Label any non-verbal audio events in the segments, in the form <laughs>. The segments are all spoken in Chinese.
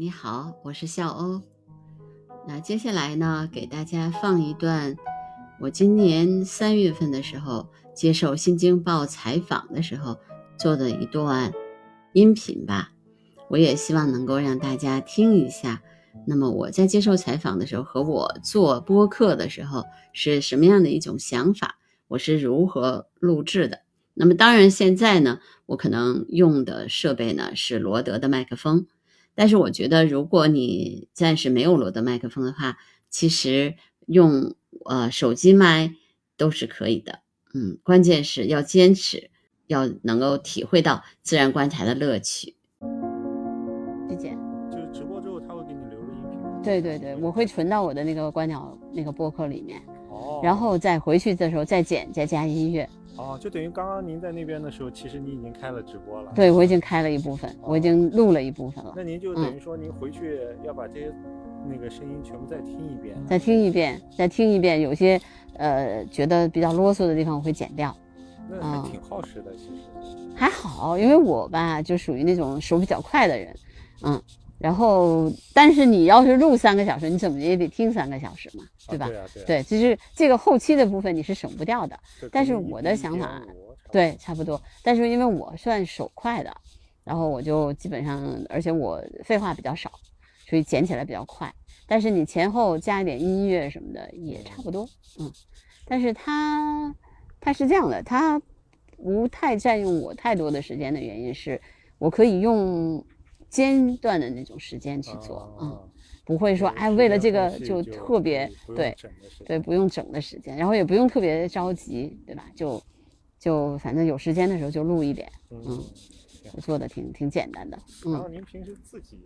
你好，我是笑欧。那接下来呢，给大家放一段我今年三月份的时候接受《新京报》采访的时候做的一段音频吧。我也希望能够让大家听一下。那么我在接受采访的时候和我做播客的时候是什么样的一种想法？我是如何录制的？那么当然，现在呢，我可能用的设备呢是罗德的麦克风。但是我觉得，如果你暂时没有罗德麦克风的话，其实用呃手机麦都是可以的。嗯，关键是要坚持，要能够体会到自然观察的乐趣。理解。就是直播之后，他会给你留个音频。对对对，我会存到我的那个观鸟那个播客里面，哦。然后再回去的时候再剪再加音乐。哦，就等于刚刚您在那边的时候，其实你已经开了直播了。对，我已经开了一部分，我已经录了一部分了。那您就等于说，您回去要把这些那个声音全部再听一遍。再听一遍，再听一遍，有些呃觉得比较啰嗦的地方我会剪掉。那还挺耗时的，其实。还好，因为我吧就属于那种手比较快的人，嗯。然后，但是你要是录三个小时，你怎么也得听三个小时嘛，对吧？对啊，对。对，就是这个后期的部分你是省不掉的。但是我的想法，对，差不多。但是因为我算手快的，然后我就基本上，而且我废话比较少，所以剪起来比较快。但是你前后加一点音乐什么的也差不多，嗯。但是它，它是这样的，它不太占用我太多的时间的原因是，我可以用。间断的那种时间去做，嗯，不会说哎，为了这个就特别对对，不用整的时间，然后也不用特别着急，对吧？就就反正有时间的时候就录一点，嗯，做的挺挺简单的。然后您平时自己。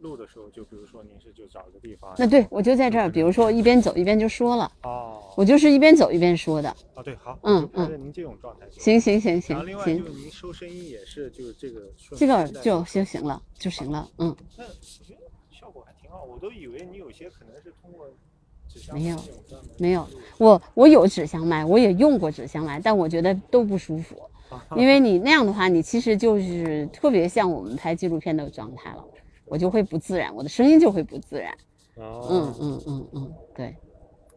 录的时候，就比如说您是就找个地方，那对我就在这儿，比如说一边走一边就说了，哦，我就是一边走一边说的，啊对，好，嗯嗯，您这种状态，行行行行，然后另外就是您收声音也是就是这个，这个就行行了就行了，嗯，那我觉得效果还挺好，我都以为你有些可能是通过纸箱没有没有，我我有纸箱麦，我也用过纸箱麦，但我觉得都不舒服，<laughs> 因为你那样的话，你其实就是特别像我们拍纪录片的状态了。我就会不自然，我的声音就会不自然。哦，嗯嗯嗯嗯，对，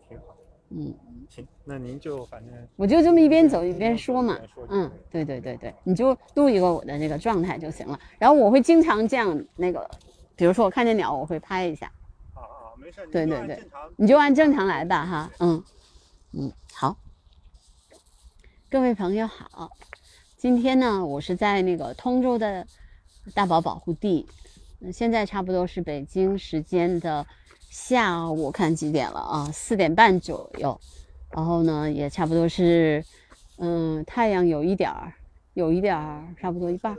挺好。嗯，行，那您就反正我就这么一边走一边说嘛。嗯，对对对对，你就录一个我的那个状态就行了。然后我会经常这样，那个，比如说我看见鸟，我会拍一下。啊啊，没事。对对对，你就按正常来吧，哈。嗯嗯，好。各位朋友好，今天呢，我是在那个通州的大宝保护地。现在差不多是北京时间的下午，看几点了啊？四点半左右。然后呢，也差不多是，嗯，太阳有一点儿，有一点儿，差不多一半。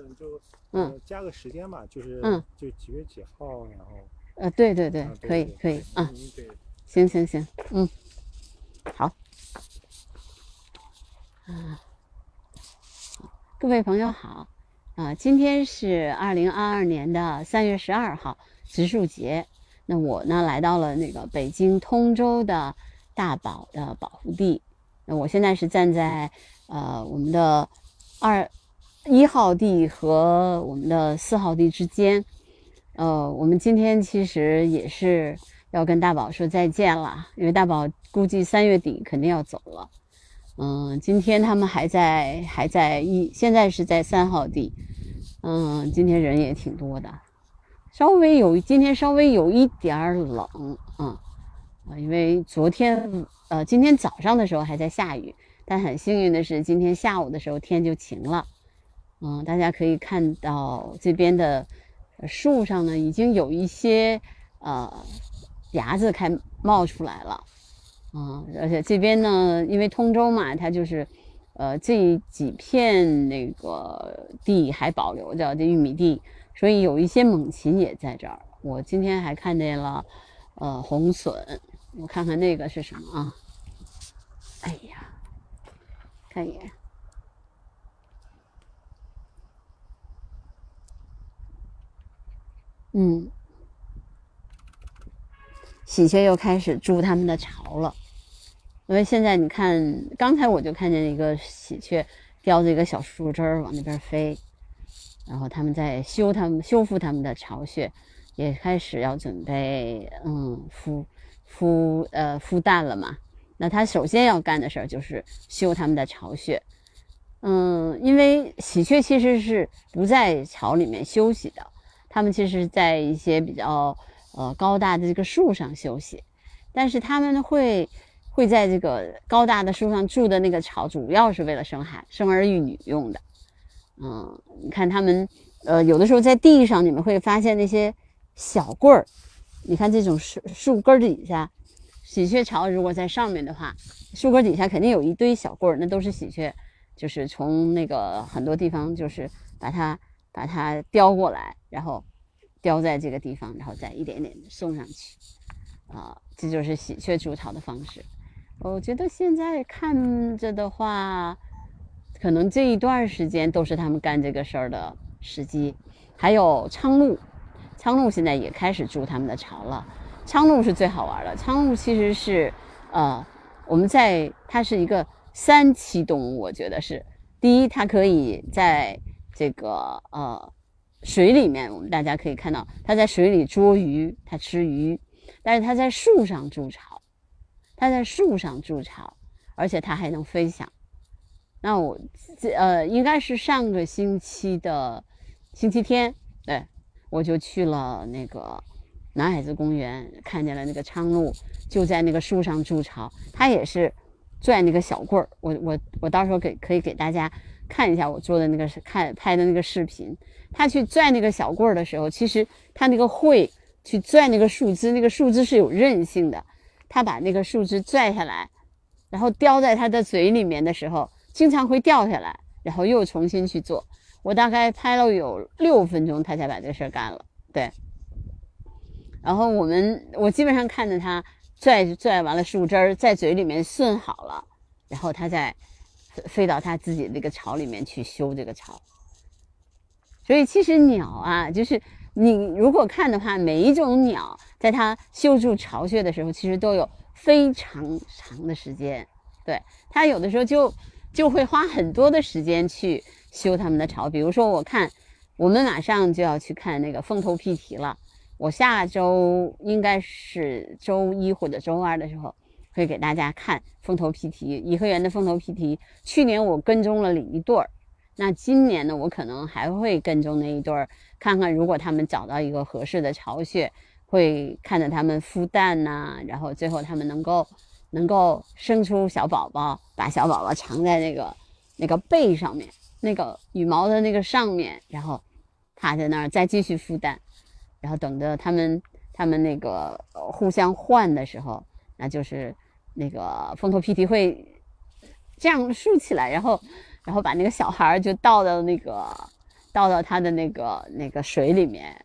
嗯，加个时间吧，就是嗯，就几月几号，然后呃，对对对，可以可以啊，行行行，嗯，好，啊，各位朋友好。啊，今天是二零二二年的三月十二号，植树节。那我呢，来到了那个北京通州的大宝的保护地。那我现在是站在呃我们的二一号地和我们的四号地之间。呃，我们今天其实也是要跟大宝说再见了，因为大宝估计三月底肯定要走了。嗯，今天他们还在还在一，现在是在三号地。嗯，今天人也挺多的，稍微有今天稍微有一点冷，嗯啊，因为昨天呃今天早上的时候还在下雨，但很幸运的是今天下午的时候天就晴了。嗯，大家可以看到这边的树上呢已经有一些呃芽子开冒出来了。嗯，而且这边呢，因为通州嘛，它就是，呃，这几片那个地还保留着这玉米地，所以有一些猛禽也在这儿。我今天还看见了，呃，红隼，我看看那个是什么啊？哎呀，看一眼，嗯，喜鹊又开始筑它们的巢了。因为现在你看，刚才我就看见一个喜鹊叼着一个小树枝儿往那边飞，然后他们在修他们修复他们的巢穴。也开始要准备嗯孵孵呃孵蛋了嘛。那它首先要干的事儿就是修它们的巢穴。嗯，因为喜鹊其实是不在巢里面休息的，它们其实在一些比较呃高大的这个树上休息，但是它们会会在这个高大的树上筑的那个巢，主要是为了生孩生儿育女用的。嗯，你看他们呃有的时候在地上，你们会发现那些小棍儿，你看这种树树根底下，喜鹊巢如果在上面的话，树根底下肯定有一堆小棍儿，那都是喜鹊。就是从那个很多地方，就是把它把它叼过来，然后叼在这个地方，然后再一点点送上去，啊，这就是喜鹊筑巢的方式。我觉得现在看着的话，可能这一段时间都是他们干这个事儿的时机。还有苍鹭，苍鹭现在也开始筑他们的巢了。苍鹭是最好玩的，苍鹭其实是呃，我们在它是一个。三栖动物，我觉得是第一，它可以在这个呃水里面，我们大家可以看到它在水里捉鱼，它吃鱼，但是它在树上筑巢，它在树上筑巢，而且它还能飞翔。那我这呃应该是上个星期的星期天，对我就去了那个南海子公园，看见了那个苍鹭就在那个树上筑巢，它也是。拽那个小棍儿，我我我到时候给可以给大家看一下我做的那个看拍的那个视频。他去拽那个小棍儿的时候，其实他那个喙去拽那个树枝，那个树枝是有韧性的。他把那个树枝拽下来，然后叼在他的嘴里面的时候，经常会掉下来，然后又重新去做。我大概拍了有六分钟，他才把这事儿干了。对，然后我们我基本上看着他。拽拽完了树枝儿，在嘴里面顺好了，然后他再飞到他自己那个巢里面去修这个巢。所以其实鸟啊，就是你如果看的话，每一种鸟在它修筑巢穴的时候，其实都有非常长的时间。对它有的时候就就会花很多的时间去修它们的巢。比如说，我看我们马上就要去看那个凤头屁蹄了。我下周应该是周一或者周二的时候，会给大家看凤头皮蹄，颐和园的凤头皮蹄。去年我跟踪了一对儿，那今年呢，我可能还会跟踪那一对儿，看看如果他们找到一个合适的巢穴，会看着他们孵蛋呐，然后最后他们能够能够生出小宝宝，把小宝宝藏在那个那个背上面，那个羽毛的那个上面，然后趴在那儿再继续孵蛋。然后等着他们，他们那个互相换的时候，那就是那个凤头皮蹄会这样竖起来，然后，然后把那个小孩就倒到那个倒到他的那个那个水里面，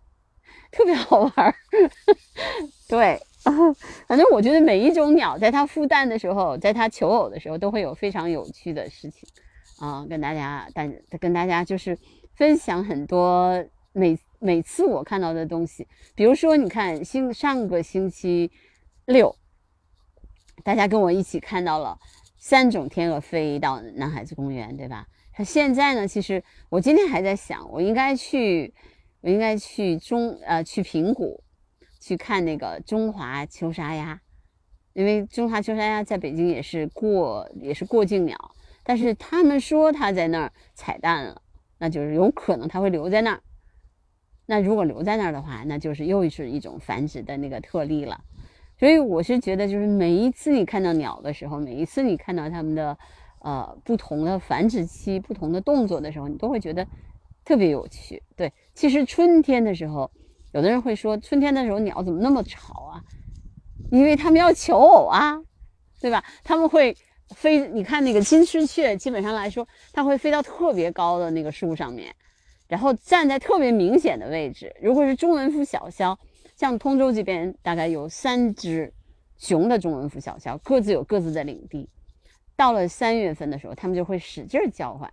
特别好玩儿。<laughs> 对，<laughs> 反正我觉得每一种鸟在它孵蛋的时候，在它求偶的时候，都会有非常有趣的事情啊，跟大家但跟大家就是分享很多每。每次我看到的东西，比如说，你看星上个星期六，大家跟我一起看到了三种天鹅飞到南海子公园，对吧？它现在呢，其实我今天还在想，我应该去，我应该去中呃去平谷去看那个中华秋沙鸭，因为中华秋沙鸭在北京也是过也是过境鸟，但是他们说它在那儿彩蛋了，那就是有可能它会留在那儿。那如果留在那儿的话，那就是又是一种繁殖的那个特例了。所以我是觉得，就是每一次你看到鸟的时候，每一次你看到它们的呃不同的繁殖期、不同的动作的时候，你都会觉得特别有趣。对，其实春天的时候，有的人会说，春天的时候鸟怎么那么吵啊？因为它们要求偶啊，对吧？他们会飞，你看那个金丝雀，基本上来说，它会飞到特别高的那个树上面。然后站在特别明显的位置。如果是中文腹小枭，像通州这边大概有三只雄的中文腹小枭，各自有各自的领地。到了三月份的时候，他们就会使劲叫唤，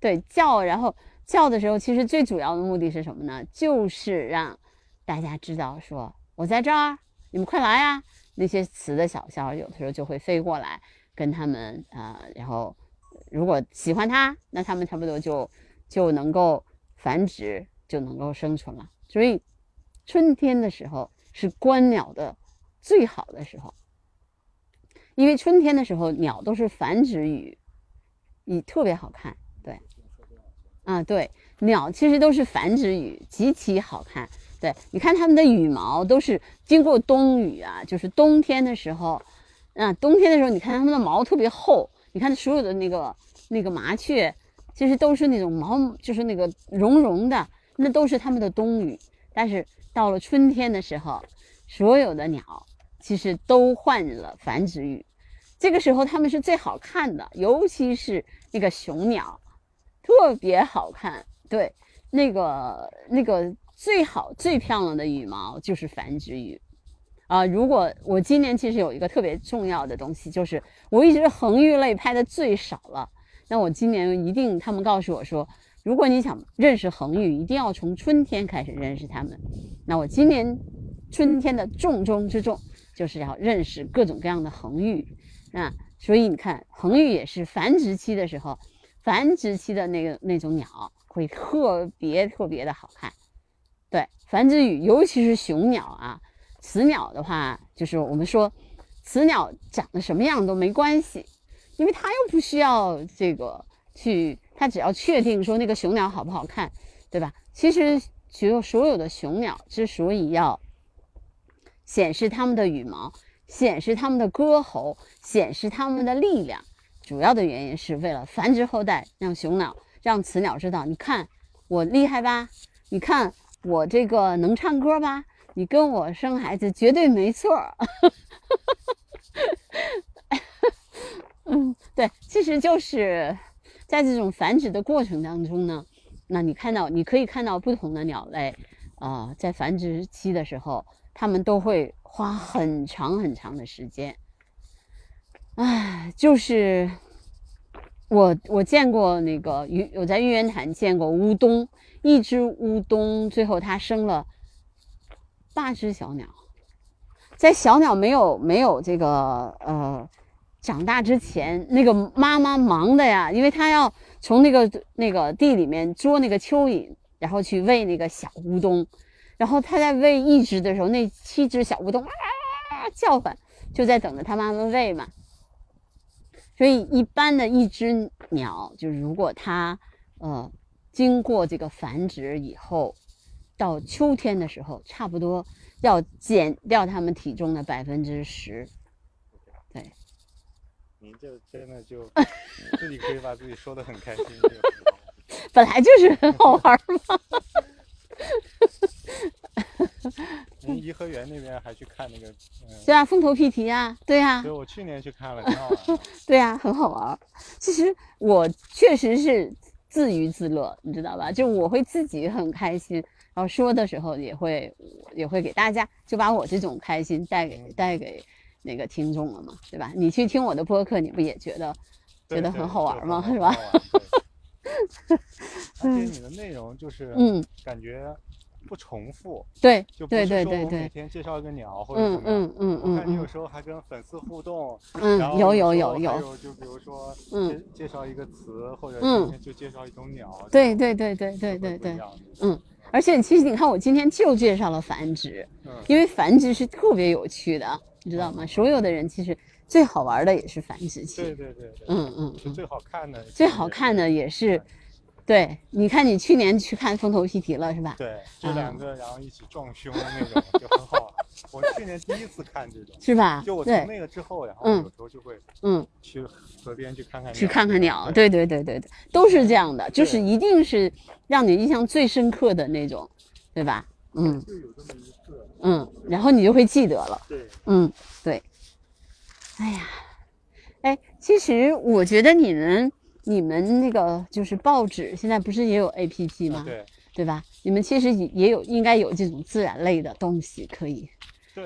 对叫。然后叫的时候，其实最主要的目的是什么呢？就是让大家知道说我在这儿，你们快来呀！那些雌的小枭有的时候就会飞过来跟他们啊，然后如果喜欢它，那他们差不多就。就能够繁殖，就能够生存了。所以，春天的时候是观鸟的最好的时候，因为春天的时候鸟都是繁殖羽，你特别好看。啊，对，鸟其实都是繁殖羽，极其好看。对，你看它们的羽毛都是经过冬雨啊，就是冬天的时候，啊，冬天的时候，你看它们的毛特别厚。你看所有的那个那个麻雀，其实都是那种毛，就是那个绒绒的，那都是它们的冬羽。但是到了春天的时候，所有的鸟其实都换了繁殖羽，这个时候它们是最好看的，尤其是那个雄鸟，特别好看。对，那个那个。最好最漂亮的羽毛就是繁殖羽，啊！如果我今年其实有一个特别重要的东西，就是我一直恒玉类拍的最少了。那我今年一定，他们告诉我说，如果你想认识恒玉，一定要从春天开始认识它们。那我今年春天的重中之重就是要认识各种各样的恒玉。那所以你看，恒玉也是繁殖期的时候，繁殖期的那个那种鸟会特别特别的好看。对，繁殖羽，尤其是雄鸟啊，雌鸟的话，就是我们说，雌鸟长得什么样都没关系，因为它又不需要这个去，它只要确定说那个雄鸟好不好看，对吧？其实，所有所有的雄鸟之所以要显示它们的羽毛，显示它们的歌喉，显示它们的力量，主要的原因是为了繁殖后代，让雄鸟，让雌鸟知道，你看我厉害吧？你看。我这个能唱歌吧？你跟我生孩子绝对没错。<laughs> 嗯，对，其实就是在这种繁殖的过程当中呢，那你看到，你可以看到不同的鸟类啊，在繁殖期的时候，它们都会花很长很长的时间。唉，就是我我见过那个玉，我在玉渊潭见过乌冬。一只乌冬，最后它生了八只小鸟。在小鸟没有没有这个呃长大之前，那个妈妈忙的呀，因为她要从那个那个地里面捉那个蚯蚓，然后去喂那个小乌冬。然后她在喂一只的时候，那七只小乌冬啊叫唤，就在等着它妈妈喂嘛。所以一般的一只鸟，就是如果它呃。经过这个繁殖以后，到秋天的时候，差不多要减掉它们体重的百分之十。对，您这真的就 <laughs> 自己可以把自己说的很开心。<laughs> 本来就是很好玩嘛。您颐和园那边还去看那个？对啊，风头屁蹄啊，对啊。对，我去年去看了，<laughs> 挺好玩。对啊，很好玩。其实我确实是。自娱自乐，你知道吧？就我会自己很开心，然后说的时候也会也会给大家，就把我这种开心带给带给那个听众了嘛，对吧？你去听我的播客，你不也觉得觉得很好玩吗？是吧？<laughs> 而且你的内容就是嗯，感觉。不重复，对，就对对对对，每天介绍一个鸟或者什么，嗯嗯嗯我看你有时候还跟粉丝互动，嗯，有有有有，还有就比如说，嗯，介绍一个词或者今天就介绍一种鸟，对对对对对对对，嗯，而且其实你看我今天就介绍了繁殖，嗯，因为繁殖是特别有趣的，你知道吗？所有的人其实最好玩的也是繁殖期，对对对对，嗯嗯，是最好看的，最好看的也是。对，你看你去年去看风头屁蹄了是吧？对，就两个然后一起撞胸的那种就很好玩。<laughs> 我去年第一次看这种，是吧？就我从那个之后，然后有时候就会嗯去河边去看看去看看鸟。对对对对对，都是这样的，就是一定是让你印象最深刻的那种，对吧？嗯，就有这么一次，嗯，然后你就会记得了。对，嗯对。哎呀，哎，其实我觉得你们。你们那个就是报纸，现在不是也有 A P P 吗？对，对吧？你们其实也也有，应该有这种自然类的东西可以，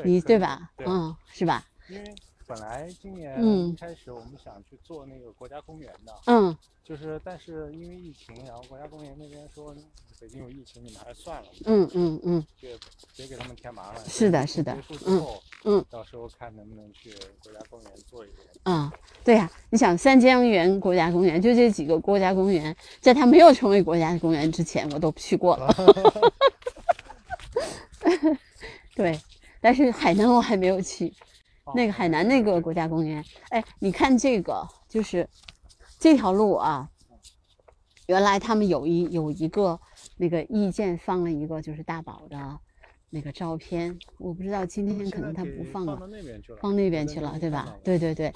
你对吧？嗯，是吧？因为本来今年开始我们想去做那个国家公园的，嗯，就是但是因为疫情，然后国家公园那边说。北京有疫情，你们还是算了。嗯嗯嗯，别别给他们添麻烦。是的，是的。结束之后，嗯，到时候看能不能去国家公园做一个。嗯，对呀，你想三江源国家公园，就这几个国家公园，在它没有成为国家公园之前，我都去过了。<laughs> 对，但是海南我还没有去。哦。那个海南那个国家公园，哎，你看这个，就是这条路啊，原来他们有一有一个那个意见放了一个就是大宝的那个照片，我不知道今天可能他不放了，放到那边去了，放那边去了，对吧？对对对，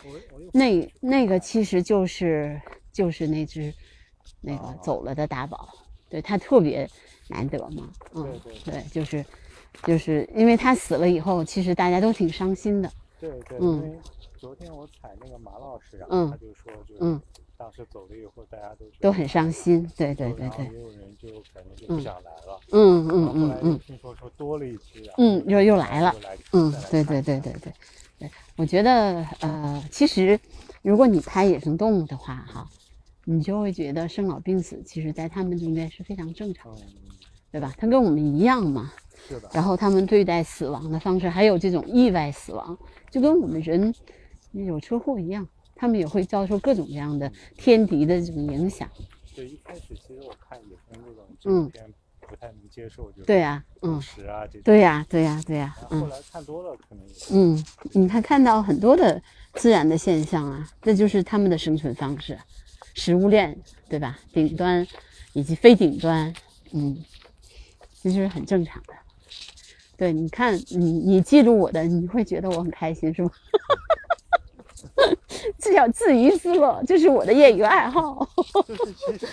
那那个其实就是就是那只那个哦走了的大宝，对它特别难得嘛，嗯，对，就是就是因为他死了以后，其实大家都挺伤心的，对对，嗯。因为昨天我采那个马老师，然嗯后他就说，就是嗯。当时走了以后，大家都都很伤心，对对对对，也有人就感觉就不嗯想来了，嗯嗯嗯嗯听说说多了一只，然后嗯，又又来了嗯，对对对对对对，我觉得呃，其实如果你拍野生动物的话，哈，你就会觉得生老病死，其实在他们应该是非常正常的，嗯，对吧？它跟我们一样嘛。是的，然后他们对待死亡的方式，还有这种意外死亡，就跟我们人有车祸一样，他们也会遭受各种各样的天敌的这种影响。对，一开始其实我看野生这种纪嗯录片不太能接受，就对呀、嗯，食啊这种，对呀、对呀、对呀、嗯后后来看多了，可能也嗯，你看看到很多的自然的现象啊，这就是他们的生存方式，食物链，对吧？顶端以及非顶端，嗯，这就是很正常的。对，你看，你你记住我的，你会觉得我很开心，是吗？<laughs> 这叫自娱自乐，这是我的业余爱好。就是其实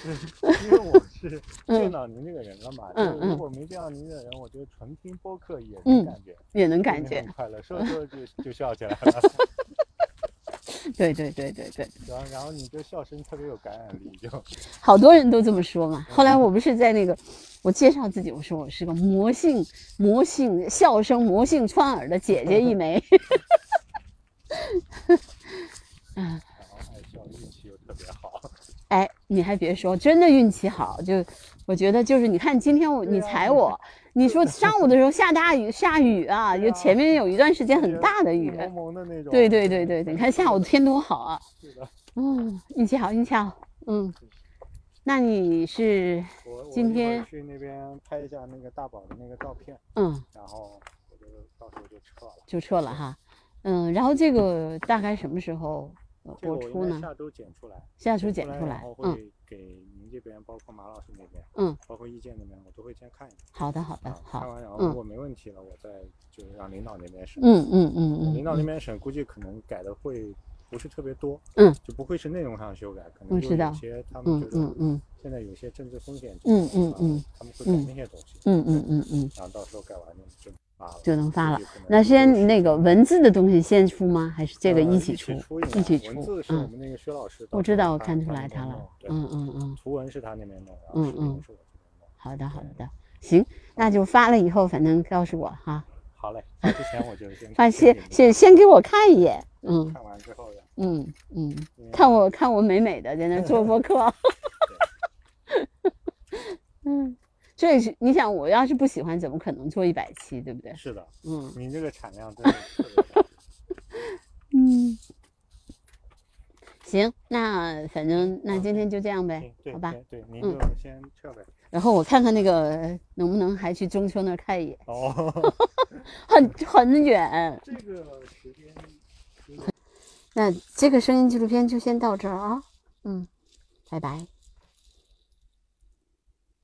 因为我是 <laughs> 嗯见到您这个人了嘛，嗯就是如果没见到您这个人，我觉得纯听播客也嗯能感觉，也能感觉很，快乐，说着说着就就笑起来了，<laughs> 对对对对对，然后然后你这笑声特别有感染力，就 <laughs> 好多人都这么说嘛。后来我不是在那个，我介绍自己，我说我是个魔性魔性笑声魔性穿耳的姐姐一枚。嗯，<laughs> 然后爱笑，运气又特别好，哎，你还别说，真的运气好，就我觉得就是你看今天我你踩我，你说上午的时候下大雨下雨啊，就前面有一段时间很大的雨。蒙蒙的那种，对对对对对，你看下午天多好啊！是的，嗯，运气好，运气好。嗯，那你是今天去那边拍一下那个大宝的那个照片，嗯然后我就到时候就撤了。就撤了哈，嗯，然后这个大概什么时候我应该播出呢？下周剪出来，下周剪出来，嗯后会给您这边，包括马老师那边，嗯，包括意见那边，我都会先看一下。好的好的好，看，完然后嗯如果没问题了，我再就是让领导那边审。嗯嗯嗯嗯，领导那嗯边审，估计可能改的会不是特别多，嗯，就不会是内容上修改，可能就有些他们嗯觉得嗯嗯现在有些政治风险，嗯嗯嗯，他们会改嗯那些东西，嗯嗯嗯嗯，然后到时候改完就就能发了那先那个文字的东西先出吗？还是这个呃一起出？出一起出文字是我嗯们那个薛老师，我知道，我看出来他了。嗯嗯嗯，图文是他那边弄，然嗯嗯。好的好的，行，那就发了以后，反正告诉我哈，好嘞，发之前我就先 <laughs> 发先先先先给我看一眼，嗯看完之后，然后嗯嗯，看我看我美美的在那儿做播客 <laughs> <laughs> 嗯，这是你想，我要是不喜欢，怎么可能做一百期，对不对？是的，嗯您这个产量真的特别大。<laughs> 嗯，行，那反正那今天就这样呗好吧？对对，您嗯就先撤呗。然后我看看那个能不能还去中秋那儿看一眼，哦，很很远。<laughs> 这个时间那这个声音纪录片就先到这儿啊，嗯，拜拜。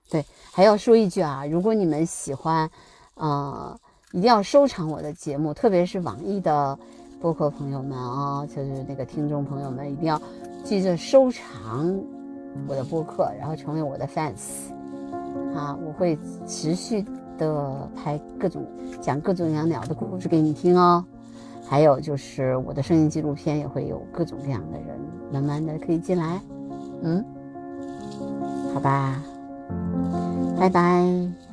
对，还要说一句啊，如果你们喜欢，呃，一定要收藏我的节目，特别是网易的播客朋友们啊，就是那个听众朋友们，一定要记着收藏我的播客，然后成为我的 fans 啊，我会持续的拍各种讲各种各样鸟的故事给你听哦。还有就是我的声音纪录片也会有各种各样的人，慢慢的可以进来，嗯，好吧，拜拜。